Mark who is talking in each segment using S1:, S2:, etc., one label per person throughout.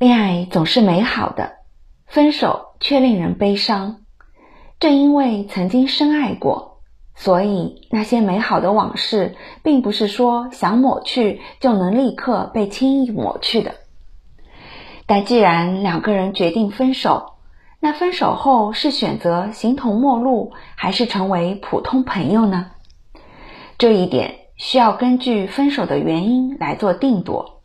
S1: 恋爱总是美好的，分手却令人悲伤。正因为曾经深爱过，所以那些美好的往事，并不是说想抹去就能立刻被轻易抹去的。但既然两个人决定分手，那分手后是选择形同陌路，还是成为普通朋友呢？这一点需要根据分手的原因来做定夺。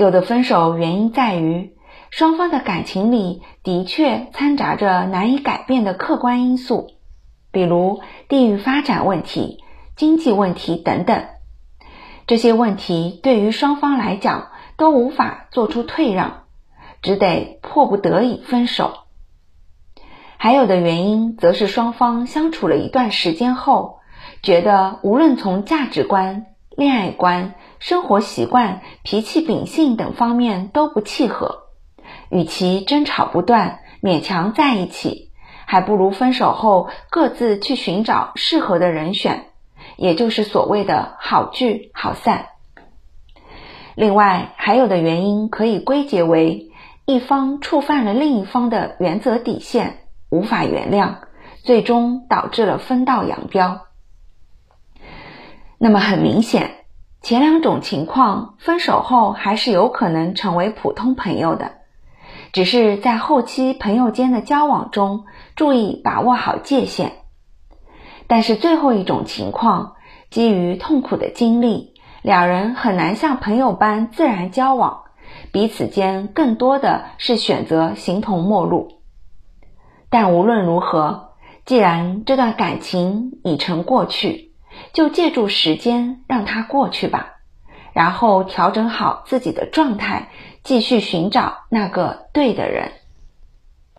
S1: 有的分手原因在于双方的感情里的确掺杂着难以改变的客观因素，比如地域发展问题、经济问题等等。这些问题对于双方来讲都无法做出退让，只得迫不得已分手。还有的原因则是双方相处了一段时间后，觉得无论从价值观、恋爱观、生活习惯、脾气秉性等方面都不契合，与其争吵不断、勉强在一起，还不如分手后各自去寻找适合的人选，也就是所谓的好聚好散。另外，还有的原因可以归结为一方触犯了另一方的原则底线，无法原谅，最终导致了分道扬镳。那么很明显，前两种情况分手后还是有可能成为普通朋友的，只是在后期朋友间的交往中注意把握好界限。但是最后一种情况，基于痛苦的经历，两人很难像朋友般自然交往，彼此间更多的是选择形同陌路。但无论如何，既然这段感情已成过去。就借助时间让它过去吧，然后调整好自己的状态，继续寻找那个对的人。